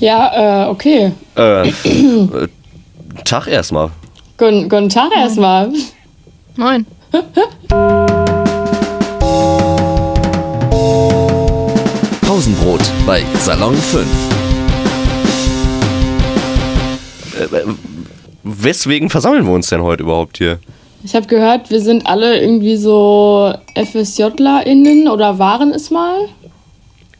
Ja, äh, okay. Äh, äh, Tag erstmal. Guten, guten Tag erstmal. Moin. Pausenbrot bei Salon 5. Äh, weswegen versammeln wir uns denn heute überhaupt hier? Ich habe gehört, wir sind alle irgendwie so FSJlerInnen oder waren es mal.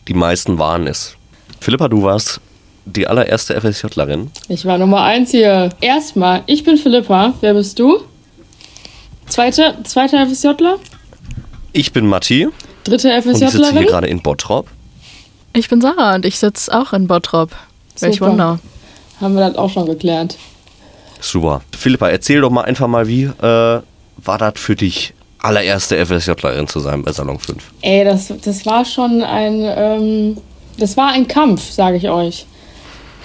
Die meisten waren es. Philippa, du warst die allererste FSJlerin. Ich war Nummer eins hier. Erstmal, ich bin Philippa. Wer bist du? Zweite, zweiter FSJler? Ich bin Matti Dritte und ich sitze hier FSJlerin? gerade in Bottrop. Ich bin Sarah und ich sitze auch in Bottrop. Welch Super. Wunder. Haben wir das auch schon geklärt. Super. Philippa, erzähl doch mal einfach mal, wie äh, war das für dich, allererste FSJlerin zu sein bei Salon 5? Ey, das, das war schon ein, ähm, das war ein Kampf, sage ich euch.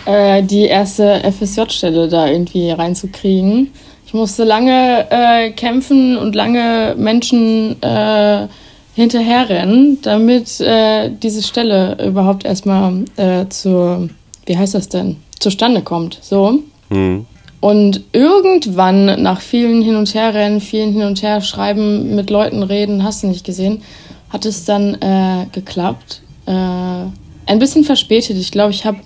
Äh, die erste FSJ-Stelle da irgendwie reinzukriegen. Ich musste lange äh, kämpfen und lange Menschen äh, hinterherrennen, damit äh, diese Stelle überhaupt erstmal äh, zur, wie heißt das denn, zustande kommt. So. Hm. Und irgendwann, nach vielen Hin- und Herrennen, vielen Hin- und Herschreiben, mit Leuten reden, hast du nicht gesehen, hat es dann äh, geklappt. Äh, ein bisschen verspätet. Ich glaube, ich habe.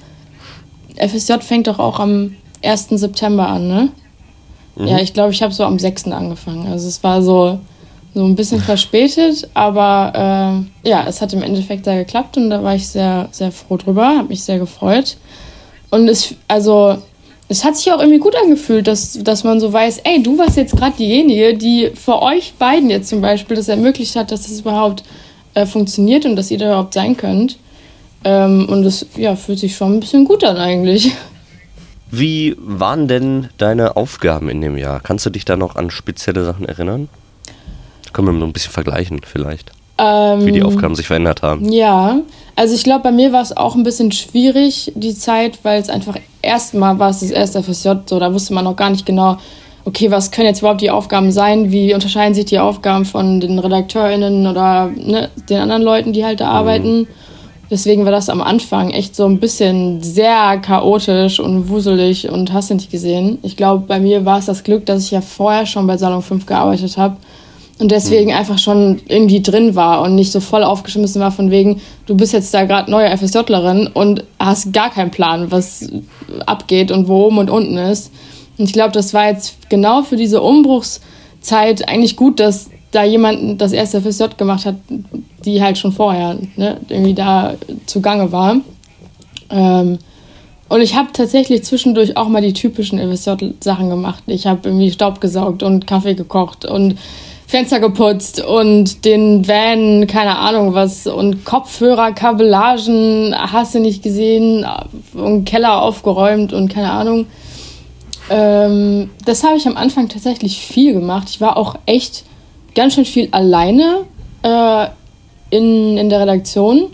FSJ fängt doch auch am 1. September an, ne? Ja, ich glaube, ich habe so am 6. angefangen. Also es war so, so ein bisschen verspätet, aber äh, ja, es hat im Endeffekt da geklappt und da war ich sehr, sehr froh drüber, habe mich sehr gefreut. Und es, also, es hat sich auch irgendwie gut angefühlt, dass, dass man so weiß, ey, du warst jetzt gerade diejenige, die für euch beiden jetzt zum Beispiel das ermöglicht hat, dass das überhaupt äh, funktioniert und dass ihr da überhaupt sein könnt. Ähm, und das ja, fühlt sich schon ein bisschen gut an eigentlich. Wie waren denn deine Aufgaben in dem Jahr? Kannst du dich da noch an spezielle Sachen erinnern? Können wir so ein bisschen vergleichen vielleicht, Ähm, wie die Aufgaben sich verändert haben. Ja, also ich glaube, bei mir war es auch ein bisschen schwierig, die Zeit, weil es einfach erstmal war es das erste FSJ, so da wusste man noch gar nicht genau, okay, was können jetzt überhaupt die Aufgaben sein, wie unterscheiden sich die Aufgaben von den RedakteurInnen oder ne, den anderen Leuten, die halt da arbeiten. Deswegen war das am Anfang echt so ein bisschen sehr chaotisch und wuselig und hast du nicht gesehen. Ich glaube, bei mir war es das Glück, dass ich ja vorher schon bei Salon 5 gearbeitet habe und deswegen einfach schon irgendwie drin war und nicht so voll aufgeschmissen war von wegen, du bist jetzt da gerade neue FSJlerin und hast gar keinen Plan, was abgeht und wo oben und unten ist. Und ich glaube, das war jetzt genau für diese Umbruchszeit eigentlich gut, dass da jemand das erste FSJ gemacht hat, die halt schon vorher ne, irgendwie da zugange war. Ähm, und ich habe tatsächlich zwischendurch auch mal die typischen FSJ-Sachen gemacht. Ich habe irgendwie Staub gesaugt und Kaffee gekocht und Fenster geputzt und den Van, keine Ahnung was, und Kopfhörer, Kabellagen, hast du nicht gesehen, und Keller aufgeräumt und keine Ahnung. Ähm, das habe ich am Anfang tatsächlich viel gemacht. Ich war auch echt ganz schön viel alleine äh, in, in der Redaktion.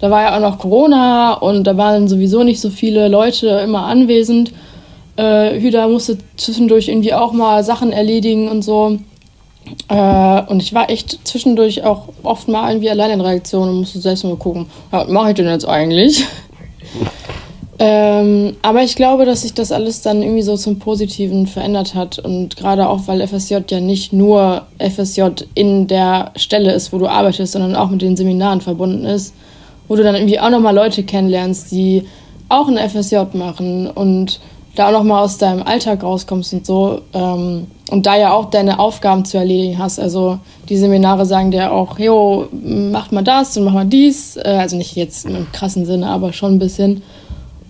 Da war ja auch noch Corona und da waren sowieso nicht so viele Leute immer anwesend. Äh, Hüda musste zwischendurch irgendwie auch mal Sachen erledigen und so. Äh, und ich war echt zwischendurch auch oft mal irgendwie allein in der Redaktion und musste selbst mal gucken, ja, was mache ich denn jetzt eigentlich? Ähm, aber ich glaube, dass sich das alles dann irgendwie so zum Positiven verändert hat. Und gerade auch, weil FSJ ja nicht nur FSJ in der Stelle ist, wo du arbeitest, sondern auch mit den Seminaren verbunden ist, wo du dann irgendwie auch nochmal Leute kennenlernst, die auch ein FSJ machen und da auch nochmal aus deinem Alltag rauskommst und so. Ähm, und da ja auch deine Aufgaben zu erledigen hast. Also die Seminare sagen dir auch, jo, mach mal das und mach mal dies. Äh, also nicht jetzt im krassen Sinne, aber schon ein bisschen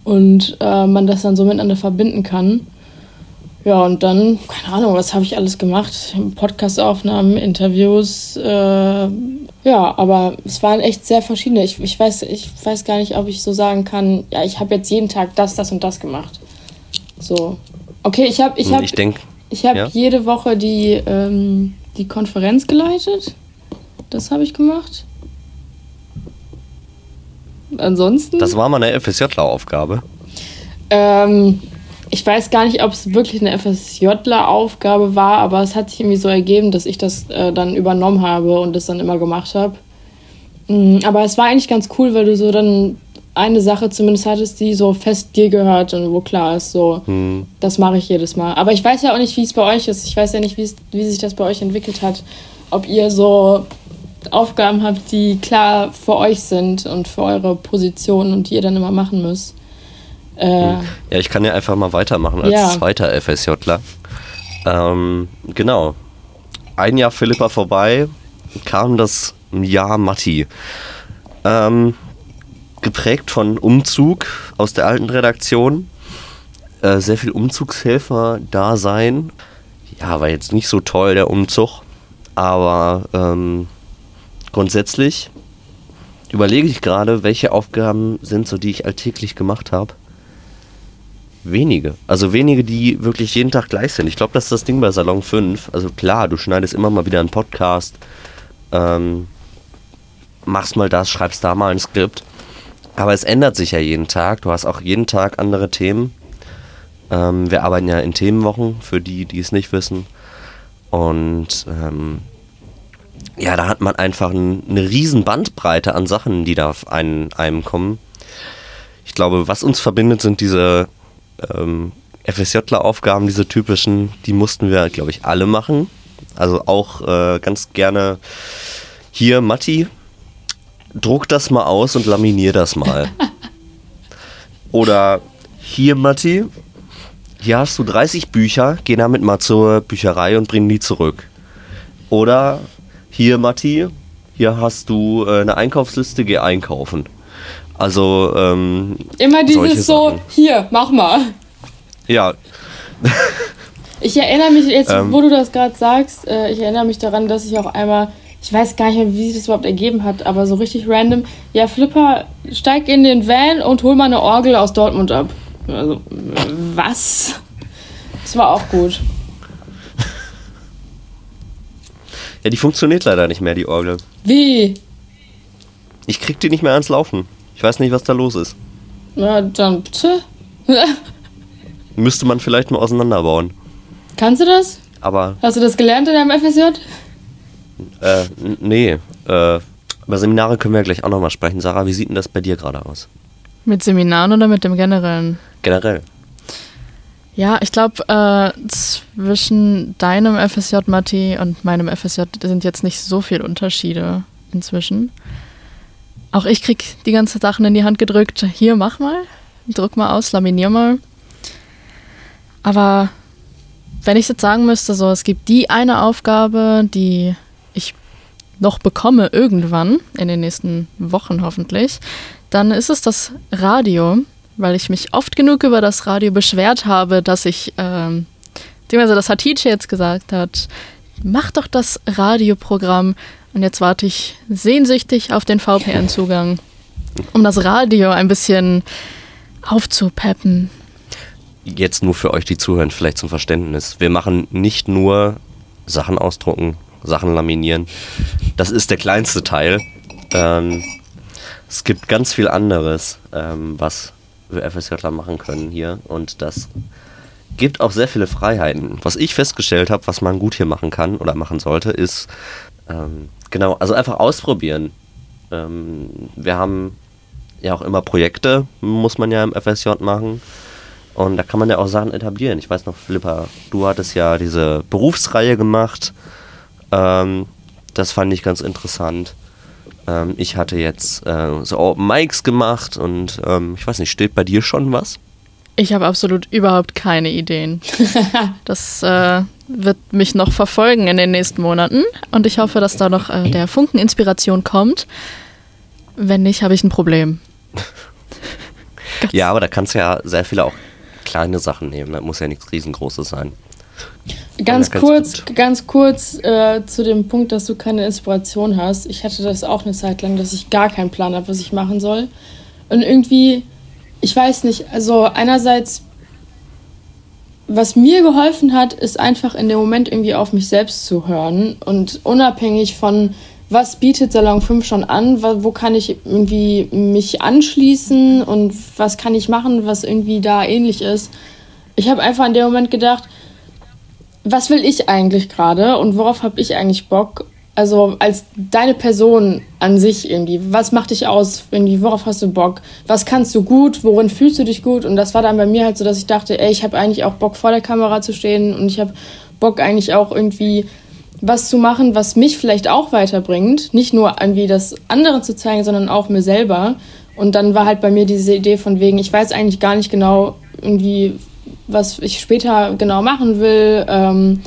und äh, man das dann so miteinander verbinden kann. Ja, und dann, keine Ahnung, was habe ich alles gemacht? Podcastaufnahmen, Interviews, äh, ja, aber es waren echt sehr verschiedene. Ich, ich, weiß, ich weiß gar nicht, ob ich so sagen kann, ja, ich habe jetzt jeden Tag das, das und das gemacht. So. Okay, ich habe ich Und hab, ich denke, ich hab ja. jede Woche die, ähm, die Konferenz geleitet. Das habe ich gemacht. Ansonsten. das war mal eine FSJ-Aufgabe. Ähm, ich weiß gar nicht, ob es wirklich eine FSJler-Aufgabe war, aber es hat sich irgendwie so ergeben, dass ich das äh, dann übernommen habe und das dann immer gemacht habe. Mm, Aber es war eigentlich ganz cool, weil du so dann eine Sache zumindest hattest, die so fest dir gehört und wo klar ist, so, Hm. das mache ich jedes Mal. Aber ich weiß ja auch nicht, wie es bei euch ist. Ich weiß ja nicht, wie sich das bei euch entwickelt hat. Ob ihr so Aufgaben habt, die klar für euch sind und für eure Position und die ihr dann immer machen müsst. Äh, Ja, ich kann ja einfach mal weitermachen als Ja. zweiter FSJler. Ähm, genau. Ein Jahr Philippa vorbei, kam das Jahr Matti. Ähm, geprägt von Umzug aus der alten Redaktion. Äh, sehr viel Umzugshelfer da sein. Ja, war jetzt nicht so toll, der Umzug. Aber ähm, grundsätzlich überlege ich gerade, welche Aufgaben sind so, die ich alltäglich gemacht habe. Wenige. Also wenige, die wirklich jeden Tag gleich sind. Ich glaube, das ist das Ding bei Salon 5. Also klar, du schneidest immer mal wieder einen Podcast, ähm, machst mal das, schreibst da mal ein Skript. Aber es ändert sich ja jeden Tag. Du hast auch jeden Tag andere Themen. Ähm, wir arbeiten ja in Themenwochen, für die, die es nicht wissen. Und ähm, ja, da hat man einfach ein, eine riesen Bandbreite an Sachen, die da auf einen, einem kommen. Ich glaube, was uns verbindet, sind diese ähm, FSJler-Aufgaben, diese typischen, die mussten wir, glaube ich, alle machen. Also auch äh, ganz gerne hier, Matti, druck das mal aus und laminier das mal. Oder hier, Matti, hier hast du 30 Bücher, geh damit mal zur Bücherei und bring die zurück. Oder hier, Matti, hier hast du äh, eine Einkaufsliste, geh einkaufen. Also, ähm, immer dieses so, hier, mach mal. ja, Ich erinnere mich jetzt, Ähm. wo du das gerade sagst, äh, ich erinnere mich daran, dass ich auch einmal, ich weiß gar nicht mehr, wie sich das überhaupt ergeben hat, aber so richtig random, ja, Flipper, steig in den Van und hol mal eine Orgel aus Dortmund ab. Also, was? Das war auch gut. Ja, die funktioniert leider nicht mehr, die Orgel. Wie? Ich krieg die nicht mehr ans Laufen. Ich weiß nicht, was da los ist. Na, dann bitte. Müsste man vielleicht mal auseinanderbauen. Kannst du das? Aber, Hast du das gelernt in deinem FSJ? äh, nee. Äh, über Seminare können wir ja gleich auch nochmal sprechen. Sarah, wie sieht denn das bei dir gerade aus? Mit Seminaren oder mit dem generellen? Generell. Ja, ich glaube, äh, zwischen deinem FSJ, Matti, und meinem FSJ sind jetzt nicht so viele Unterschiede inzwischen. Auch ich krieg die ganzen Sachen in die Hand gedrückt. Hier, mach mal. Druck mal aus, laminier mal. Aber wenn ich jetzt sagen müsste, so, es gibt die eine Aufgabe, die ich noch bekomme irgendwann, in den nächsten Wochen hoffentlich, dann ist es das Radio, weil ich mich oft genug über das Radio beschwert habe, dass ich, ähm, beziehungsweise das Hatice jetzt gesagt hat, mach doch das Radioprogramm und jetzt warte ich sehnsüchtig auf den VPN-Zugang, um das Radio ein bisschen aufzupeppen. Jetzt nur für euch, die zuhören, vielleicht zum Verständnis. Wir machen nicht nur Sachen ausdrucken, Sachen laminieren. Das ist der kleinste Teil. Ähm, es gibt ganz viel anderes, ähm, was FSJler machen können hier. Und das gibt auch sehr viele Freiheiten. Was ich festgestellt habe, was man gut hier machen kann oder machen sollte, ist ähm, genau, also einfach ausprobieren. Ähm, wir haben ja auch immer Projekte, muss man ja im FSJ machen. Und da kann man ja auch Sachen etablieren. Ich weiß noch, Philippa, du hattest ja diese Berufsreihe gemacht. Ähm, das fand ich ganz interessant. Ähm, ich hatte jetzt äh, so Open Mics gemacht und ähm, ich weiß nicht, steht bei dir schon was? Ich habe absolut überhaupt keine Ideen. Das äh, wird mich noch verfolgen in den nächsten Monaten und ich hoffe, dass da noch äh, der Funken Inspiration kommt. Wenn nicht, habe ich ein Problem. Ja, aber da kannst du ja sehr viele auch kleine Sachen nehmen. Das muss ja nichts riesengroßes sein. Ganz kurz, ganz kurz äh, zu dem Punkt, dass du keine Inspiration hast. Ich hatte das auch eine Zeit lang, dass ich gar keinen Plan habe, was ich machen soll. Und irgendwie, ich weiß nicht, also einerseits, was mir geholfen hat, ist einfach in dem Moment irgendwie auf mich selbst zu hören und unabhängig von, was bietet Salon 5 schon an, wo kann ich irgendwie mich anschließen und was kann ich machen, was irgendwie da ähnlich ist. Ich habe einfach in dem Moment gedacht, was will ich eigentlich gerade und worauf habe ich eigentlich Bock also als deine Person an sich irgendwie. Was macht dich aus? Irgendwie, worauf hast du Bock? Was kannst du gut? Worin fühlst du dich gut? Und das war dann bei mir halt so, dass ich dachte, ey, ich habe eigentlich auch Bock vor der Kamera zu stehen und ich habe Bock eigentlich auch irgendwie was zu machen, was mich vielleicht auch weiterbringt. Nicht nur irgendwie das anderen zu zeigen, sondern auch mir selber. Und dann war halt bei mir diese Idee von wegen, ich weiß eigentlich gar nicht genau irgendwie, was ich später genau machen will. Ähm,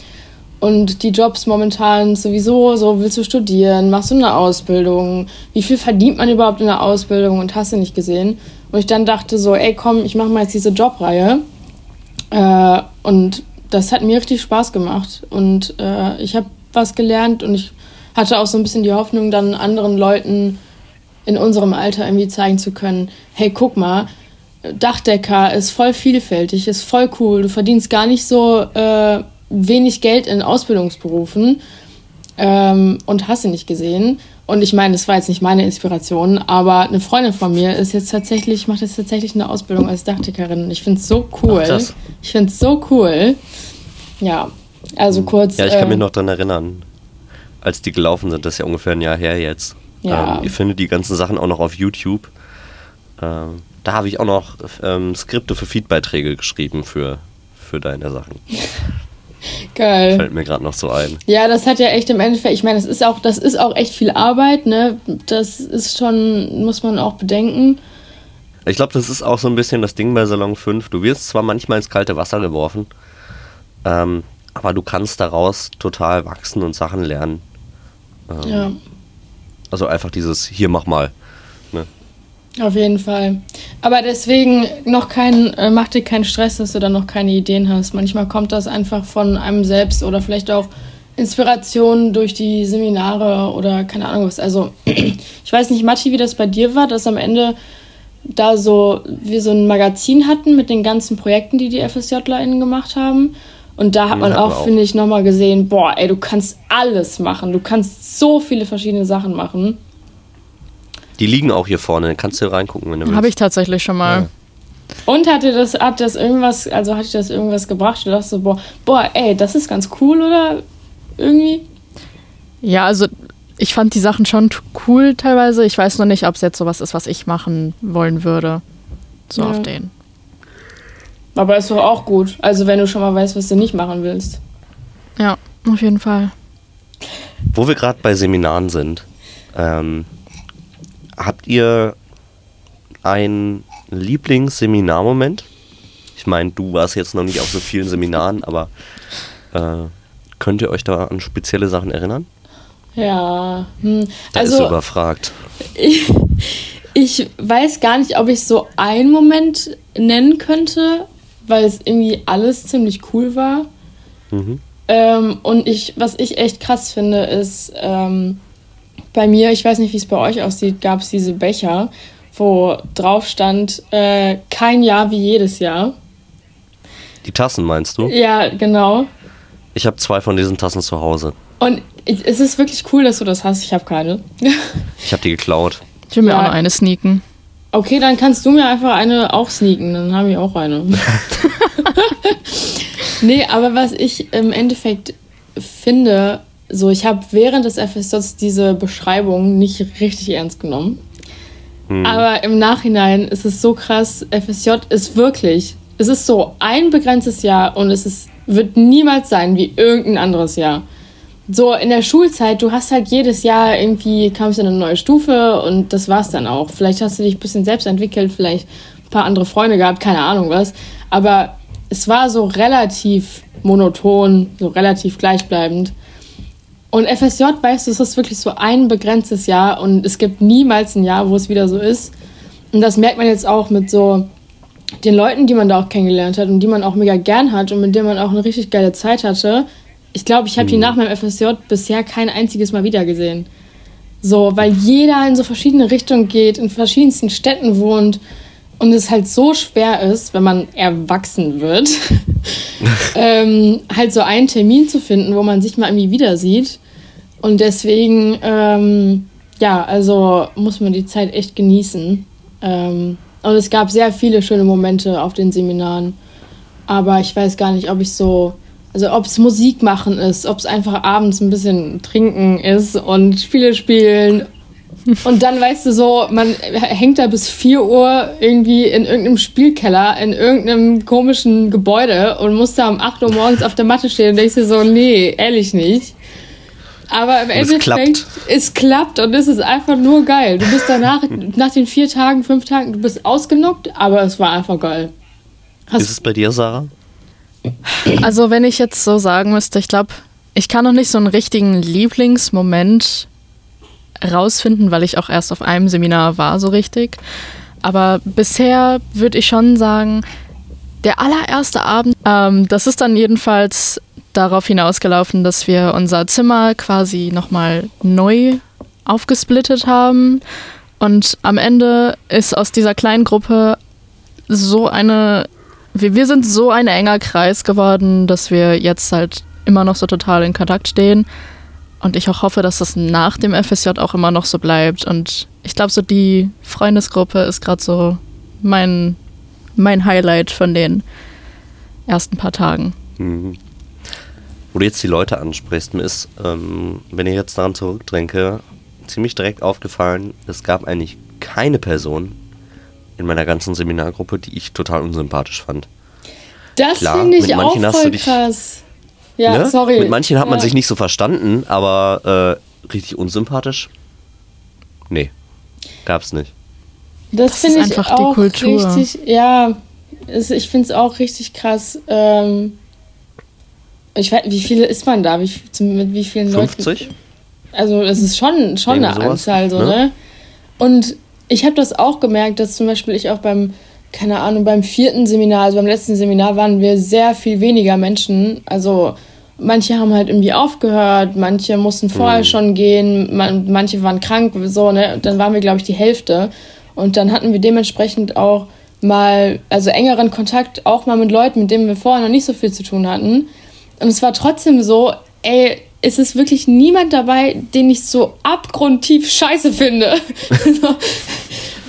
und die Jobs momentan sowieso, so willst du studieren, machst du eine Ausbildung, wie viel verdient man überhaupt in der Ausbildung und hast du nicht gesehen. Und ich dann dachte so, ey komm, ich mache mal jetzt diese Jobreihe. Äh, und das hat mir richtig Spaß gemacht. Und äh, ich habe was gelernt und ich hatte auch so ein bisschen die Hoffnung, dann anderen Leuten in unserem Alter irgendwie zeigen zu können, hey, guck mal, Dachdecker ist voll vielfältig, ist voll cool, du verdienst gar nicht so... Äh, wenig Geld in Ausbildungsberufen ähm, und hast sie nicht gesehen. Und ich meine, das war jetzt nicht meine Inspiration, aber eine Freundin von mir ist jetzt tatsächlich, macht jetzt tatsächlich eine Ausbildung als Dachdeckerin. Und ich finde es so cool. Ach, ich finde es so cool. Ja, also hm. kurz. Ja, ich kann äh, mich noch daran erinnern, als die gelaufen sind, das ist ja ungefähr ein Jahr her jetzt. Ja. Ähm, ihr findet die ganzen Sachen auch noch auf YouTube. Ähm, da habe ich auch noch ähm, Skripte für Feedbeiträge geschrieben für, für deine Sachen. Geil. Fällt mir gerade noch so ein. Ja, das hat ja echt im Endeffekt, ich meine, das ist auch, das ist auch echt viel Arbeit, ne? Das ist schon, muss man auch bedenken. Ich glaube, das ist auch so ein bisschen das Ding bei Salon 5. Du wirst zwar manchmal ins kalte Wasser geworfen, ähm, aber du kannst daraus total wachsen und Sachen lernen. Ähm, ja. Also einfach dieses, hier mach mal. Auf jeden Fall. Aber deswegen noch kein, äh, mach dir keinen Stress, dass du dann noch keine Ideen hast. Manchmal kommt das einfach von einem selbst oder vielleicht auch Inspiration durch die Seminare oder keine Ahnung was. Also ich weiß nicht, Matti, wie das bei dir war, dass am Ende da so wir so ein Magazin hatten mit den ganzen Projekten, die die FSJlerInnen gemacht haben. Und da hat man auch, auch. finde ich, nochmal gesehen, boah, ey, du kannst alles machen. Du kannst so viele verschiedene Sachen machen. Die liegen auch hier vorne, kannst du reingucken, wenn du willst. Habe ich tatsächlich schon mal. Ja. Und hat dir das, hat das irgendwas, also hat dir das irgendwas gebracht? Du dachtest so, boah, boah, ey, das ist ganz cool, oder? Irgendwie? Ja, also ich fand die Sachen schon cool teilweise. Ich weiß noch nicht, ob es jetzt sowas ist, was ich machen wollen würde. So ja. auf den. Aber ist doch auch gut. Also wenn du schon mal weißt, was du nicht machen willst. Ja, auf jeden Fall. Wo wir gerade bei Seminaren sind, ähm, Habt ihr einen Lieblingsseminarmoment? Ich meine, du warst jetzt noch nicht auf so vielen Seminaren, aber äh, könnt ihr euch da an spezielle Sachen erinnern? Ja, hm. da also ist überfragt. Ich, ich weiß gar nicht, ob ich so einen Moment nennen könnte, weil es irgendwie alles ziemlich cool war. Mhm. Ähm, und ich, was ich echt krass finde, ist, ähm, bei mir, ich weiß nicht, wie es bei euch aussieht, gab es diese Becher, wo drauf stand, äh, kein Jahr wie jedes Jahr. Die Tassen meinst du? Ja, genau. Ich habe zwei von diesen Tassen zu Hause. Und es ist wirklich cool, dass du das hast. Ich habe keine. ich habe die geklaut. Ich will mir ja. auch noch eine sneaken. Okay, dann kannst du mir einfach eine auch sneaken. Dann habe ich auch eine. nee, aber was ich im Endeffekt finde, so, ich habe während des FSJs diese Beschreibung nicht richtig ernst genommen. Hm. Aber im Nachhinein ist es so krass, FSJ ist wirklich, es ist so ein begrenztes Jahr und es ist, wird niemals sein wie irgendein anderes Jahr. So in der Schulzeit, du hast halt jedes Jahr irgendwie, kamst in eine neue Stufe und das war's dann auch. Vielleicht hast du dich ein bisschen selbst entwickelt, vielleicht ein paar andere Freunde gehabt, keine Ahnung was. Aber es war so relativ monoton, so relativ gleichbleibend. Und FSJ, weißt du, es ist wirklich so ein begrenztes Jahr und es gibt niemals ein Jahr, wo es wieder so ist. Und das merkt man jetzt auch mit so den Leuten, die man da auch kennengelernt hat und die man auch mega gern hat und mit denen man auch eine richtig geile Zeit hatte. Ich glaube, ich habe die mhm. nach meinem FSJ bisher kein einziges Mal wieder gesehen. So, weil jeder in so verschiedene Richtungen geht, in verschiedensten Städten wohnt und es halt so schwer ist, wenn man erwachsen wird, ähm, halt so einen Termin zu finden, wo man sich mal irgendwie wieder sieht. Und deswegen, ähm, ja, also muss man die Zeit echt genießen. Ähm, und es gab sehr viele schöne Momente auf den Seminaren. Aber ich weiß gar nicht, ob ich so. Also ob es Musik machen ist, ob es einfach abends ein bisschen trinken ist und Spiele spielen. Und dann weißt du so, man hängt da bis 4 Uhr irgendwie in irgendeinem Spielkeller, in irgendeinem komischen Gebäude und muss da um 8 Uhr morgens auf der Matte stehen und denkst dir so, nee, ehrlich nicht. Aber im es Endeffekt, klappt. es klappt und es ist einfach nur geil. Du bist danach, nach den vier Tagen, fünf Tagen, du bist ausgenockt, aber es war einfach geil. Hast Ist es bei dir, Sarah? Also wenn ich jetzt so sagen müsste, ich glaube, ich kann noch nicht so einen richtigen Lieblingsmoment rausfinden, weil ich auch erst auf einem Seminar war, so richtig. Aber bisher würde ich schon sagen, der allererste Abend, ähm, das ist dann jedenfalls darauf hinausgelaufen, dass wir unser Zimmer quasi nochmal neu aufgesplittet haben. Und am Ende ist aus dieser kleinen Gruppe so eine, wir, wir sind so ein enger Kreis geworden, dass wir jetzt halt immer noch so total in Kontakt stehen. Und ich auch hoffe, dass das nach dem FSJ auch immer noch so bleibt. Und ich glaube, so die Freundesgruppe ist gerade so mein, mein Highlight von den ersten paar Tagen. Mhm. Wo du jetzt die Leute ansprichst, mir ist, ähm, wenn ich jetzt daran zurückdenke, ziemlich direkt aufgefallen, es gab eigentlich keine Person in meiner ganzen Seminargruppe, die ich total unsympathisch fand. Das finde ich auch voll dich- krass. Ja, Ne? sorry. Mit manchen hat man ja. sich nicht so verstanden, aber äh, richtig unsympathisch? Nee, gab's nicht. Das, Das finde ist ich einfach die auch Kultur. richtig, ja, es, ich finde es auch richtig krass. Ähm, ich weiß, wie viele ist man da? Wie, mit wie vielen Leuten? 50? Also es ist schon, schon eine sowas, Anzahl so, ne? ne? Und ich habe das auch gemerkt, dass zum Beispiel ich auch beim, keine Ahnung, beim vierten Seminar, also beim letzten Seminar waren wir sehr viel weniger Menschen. Also manche haben halt irgendwie aufgehört, manche mussten vorher schon gehen, man, manche waren krank, so, ne? Und dann waren wir, glaube ich, die Hälfte. Und dann hatten wir dementsprechend auch mal, also engeren Kontakt auch mal mit Leuten, mit denen wir vorher noch nicht so viel zu tun hatten. Und es war trotzdem so, ey, es ist wirklich niemand dabei, den ich so abgrundtief scheiße finde. so,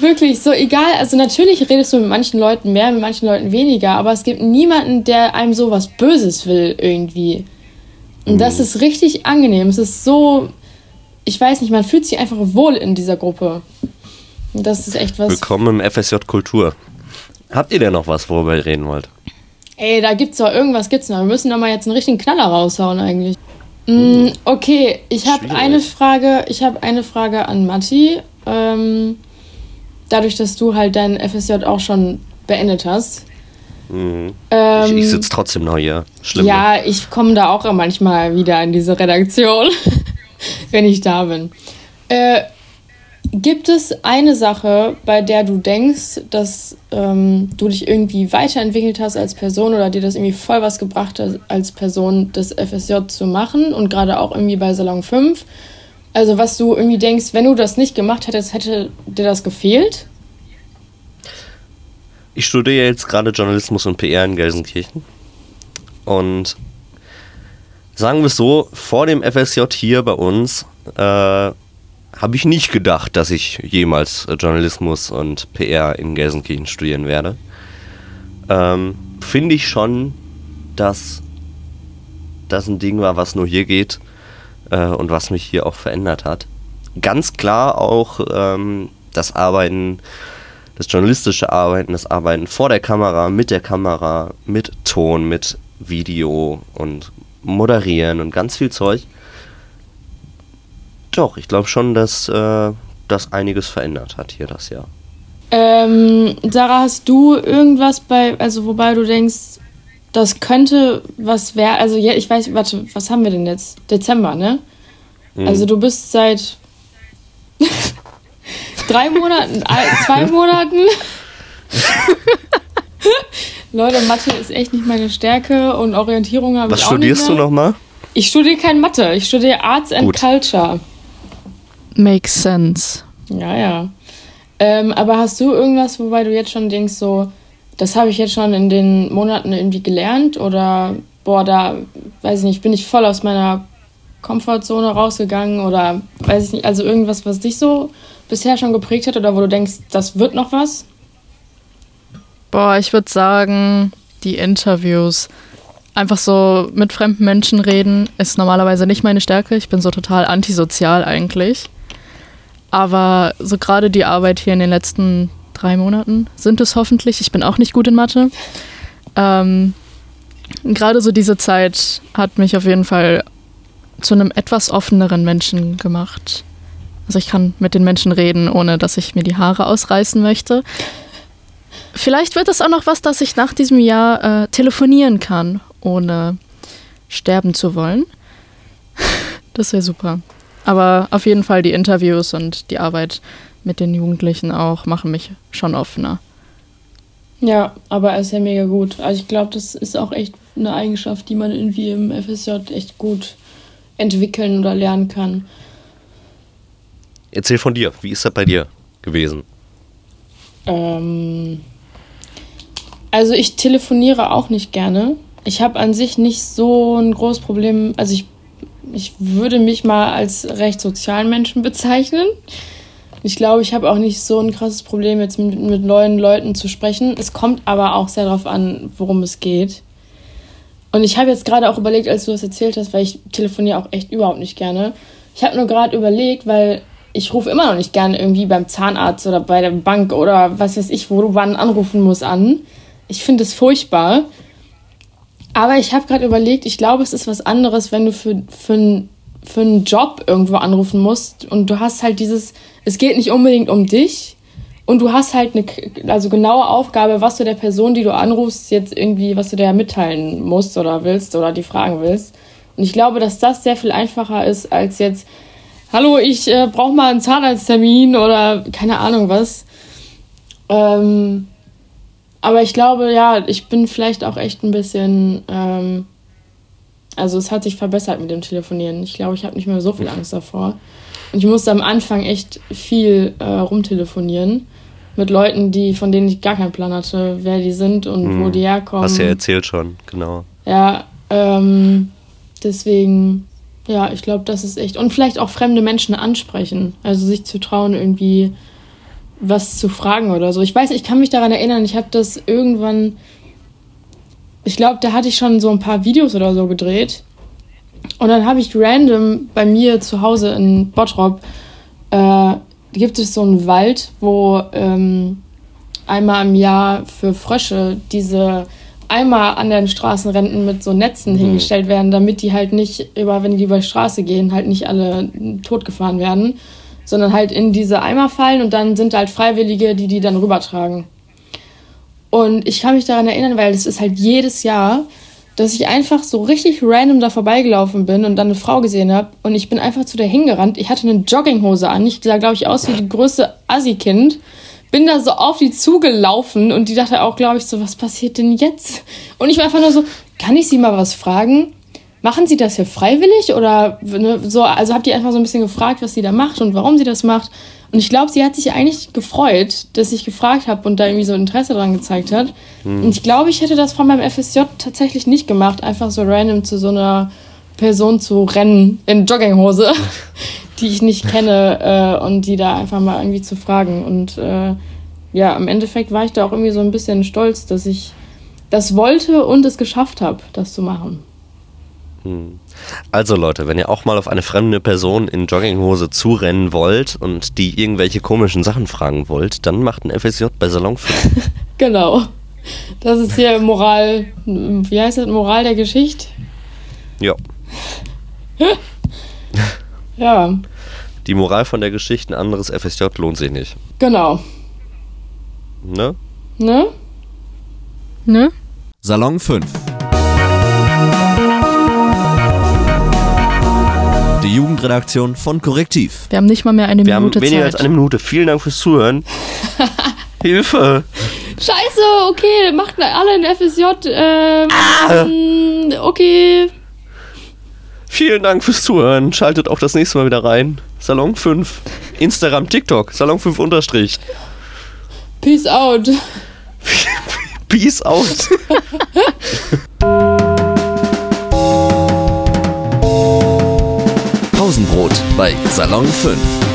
wirklich, so egal. Also natürlich redest du mit manchen Leuten mehr, mit manchen Leuten weniger, aber es gibt niemanden, der einem so was Böses will irgendwie. Und das ist richtig angenehm. Es ist so, ich weiß nicht, man fühlt sich einfach wohl in dieser Gruppe. Und das ist echt was. Willkommen im FSJ Kultur. Habt ihr denn noch was, worüber ihr reden wollt? Ey, da gibt's doch irgendwas gibt's noch. Wir müssen doch mal jetzt einen richtigen Knaller raushauen eigentlich. Mm, okay, ich habe eine Frage. Ich habe eine Frage an Matti. Ähm, dadurch, dass du halt dein FSJ auch schon beendet hast. Mhm. Ähm, ich ich sitze trotzdem noch hier. Schlimm. ne? ja, ich komme da auch manchmal wieder in diese Redaktion, wenn ich da bin. Äh, gibt es eine Sache, bei der du denkst, dass ähm, du dich irgendwie weiterentwickelt hast als Person oder dir das irgendwie voll was gebracht hat, als Person das FSJ zu machen und gerade auch irgendwie bei Salon 5? Also was du irgendwie denkst, wenn du das nicht gemacht hättest, hätte dir das gefehlt? Ich studiere jetzt gerade Journalismus und PR in Gelsenkirchen. Und sagen wir es so, vor dem FSJ hier bei uns äh, habe ich nicht gedacht, dass ich jemals äh, Journalismus und PR in Gelsenkirchen studieren werde. Ähm, Finde ich schon, dass das ein Ding war, was nur hier geht äh, und was mich hier auch verändert hat. Ganz klar auch ähm, das Arbeiten das journalistische Arbeiten, das Arbeiten vor der Kamera, mit der Kamera, mit Ton, mit Video und Moderieren und ganz viel Zeug. Doch, ich glaube schon, dass äh, das einiges verändert hat hier das Jahr. Ähm, Sarah, hast du irgendwas bei, also wobei du denkst, das könnte was wäre, also ja, ich weiß, warte, was haben wir denn jetzt? Dezember, ne? Also du bist seit drei Monaten, ein- zwei Monaten. Leute, Mathe ist echt nicht meine Stärke und Orientierung habe Was ich auch nicht studierst du nochmal? Ich studiere kein Mathe, ich studiere Arts and Gut. Culture. Makes sense. Ja, ja. Ähm, aber hast du irgendwas, wobei du jetzt schon denkst, so, das habe ich jetzt schon in den Monaten irgendwie gelernt? Oder, boah, da, weiß ich nicht, bin ich voll aus meiner Komfortzone rausgegangen? Oder, weiß ich nicht, also irgendwas, was dich so bisher schon geprägt hat? Oder wo du denkst, das wird noch was? Boah, ich würde sagen, die Interviews. einfach so mit fremden Menschen reden ist normalerweise nicht meine Stärke. Ich bin so total antisozial eigentlich. Aber so gerade die Arbeit hier in den letzten drei Monaten sind es hoffentlich. Ich bin auch nicht gut in Mathe. Ähm, gerade so diese Zeit hat mich auf jeden Fall zu einem etwas offeneren Menschen gemacht. Also ich kann mit den Menschen reden, ohne dass ich mir die Haare ausreißen möchte. Vielleicht wird es auch noch was, dass ich nach diesem Jahr äh, telefonieren kann, ohne sterben zu wollen. Das wäre super. Aber auf jeden Fall die Interviews und die Arbeit mit den Jugendlichen auch machen mich schon offener. Ja, aber er ist ja mega gut. Also ich glaube, das ist auch echt eine Eigenschaft, die man irgendwie im FSJ echt gut entwickeln oder lernen kann. Erzähl von dir, wie ist das bei dir gewesen? Ähm, also ich telefoniere auch nicht gerne. Ich habe an sich nicht so ein großes Problem. Also ich, ich würde mich mal als recht sozialen Menschen bezeichnen. Ich glaube, ich habe auch nicht so ein krasses Problem, jetzt mit, mit neuen Leuten zu sprechen. Es kommt aber auch sehr darauf an, worum es geht. Und ich habe jetzt gerade auch überlegt, als du das erzählt hast, weil ich telefoniere auch echt überhaupt nicht gerne. Ich habe nur gerade überlegt, weil ich rufe immer noch nicht gerne irgendwie beim Zahnarzt oder bei der Bank oder was weiß ich, wo du wann anrufen musst an. Ich finde es furchtbar. Aber ich habe gerade überlegt, ich glaube, es ist was anderes, wenn du für, für, für einen Job irgendwo anrufen musst und du hast halt dieses, es geht nicht unbedingt um dich und du hast halt eine also genaue Aufgabe, was du der Person, die du anrufst, jetzt irgendwie, was du der mitteilen musst oder willst oder die fragen willst. Und ich glaube, dass das sehr viel einfacher ist, als jetzt, hallo, ich äh, brauche mal einen Zahnarzttermin oder keine Ahnung was. Ähm, aber ich glaube, ja, ich bin vielleicht auch echt ein bisschen. Ähm, also, es hat sich verbessert mit dem Telefonieren. Ich glaube, ich habe nicht mehr so viel Angst davor. Und ich musste am Anfang echt viel äh, rumtelefonieren mit Leuten, die, von denen ich gar keinen Plan hatte, wer die sind und hm. wo die herkommen. Hast du ja erzählt schon, genau. Ja, ähm, deswegen, ja, ich glaube, das ist echt. Und vielleicht auch fremde Menschen ansprechen. Also sich zu trauen, irgendwie was zu fragen oder so. Ich weiß, ich kann mich daran erinnern, ich habe das irgendwann, ich glaube, da hatte ich schon so ein paar Videos oder so gedreht. Und dann habe ich random bei mir zu Hause in Bottrop, äh, gibt es so einen Wald, wo ähm, einmal im Jahr für Frösche diese Eimer an den Straßenränden mit so Netzen mhm. hingestellt werden, damit die halt nicht über, wenn die über die Straße gehen, halt nicht alle totgefahren werden sondern halt in diese Eimer fallen und dann sind halt Freiwillige, die die dann rübertragen. Und ich kann mich daran erinnern, weil es ist halt jedes Jahr, dass ich einfach so richtig random da vorbeigelaufen bin und dann eine Frau gesehen habe und ich bin einfach zu der hingerannt. Ich hatte eine Jogginghose an, ich sah glaube ich aus wie die größte Assi-Kind. Bin da so auf die zugelaufen und die dachte auch, glaube ich, so, was passiert denn jetzt? Und ich war einfach nur so, kann ich sie mal was fragen? machen Sie das hier freiwillig oder ne, so? Also habt ihr einfach so ein bisschen gefragt, was sie da macht und warum sie das macht. Und ich glaube, sie hat sich eigentlich gefreut, dass ich gefragt habe und da irgendwie so Interesse dran gezeigt hat. Mhm. Und ich glaube, ich hätte das von meinem FSJ tatsächlich nicht gemacht, einfach so random zu so einer Person zu rennen in Jogginghose, die ich nicht kenne äh, und die da einfach mal irgendwie zu fragen. Und äh, ja, im Endeffekt war ich da auch irgendwie so ein bisschen stolz, dass ich das wollte und es geschafft habe, das zu machen. Hm. Also Leute, wenn ihr auch mal auf eine fremde Person in Jogginghose zurennen wollt und die irgendwelche komischen Sachen fragen wollt, dann macht ein FSJ bei Salon 5. genau. Das ist hier Moral, wie heißt das, Moral der Geschichte? Ja. ja. Die Moral von der Geschichte, ein anderes FSJ lohnt sich nicht. Genau. Ne? Ne? Ne? Salon 5. Die Jugendredaktion von Korrektiv. Wir haben nicht mal mehr eine Wir Minute haben weniger Zeit. als eine Minute. Vielen Dank fürs Zuhören. Hilfe! Scheiße, okay, macht alle ein FSJ. Ähm, ah. Okay. Vielen Dank fürs Zuhören. Schaltet auch das nächste Mal wieder rein. Salon 5. Instagram, TikTok. Salon 5 unterstrich. Peace out. Peace out. Pausenbrot bei Salon 5.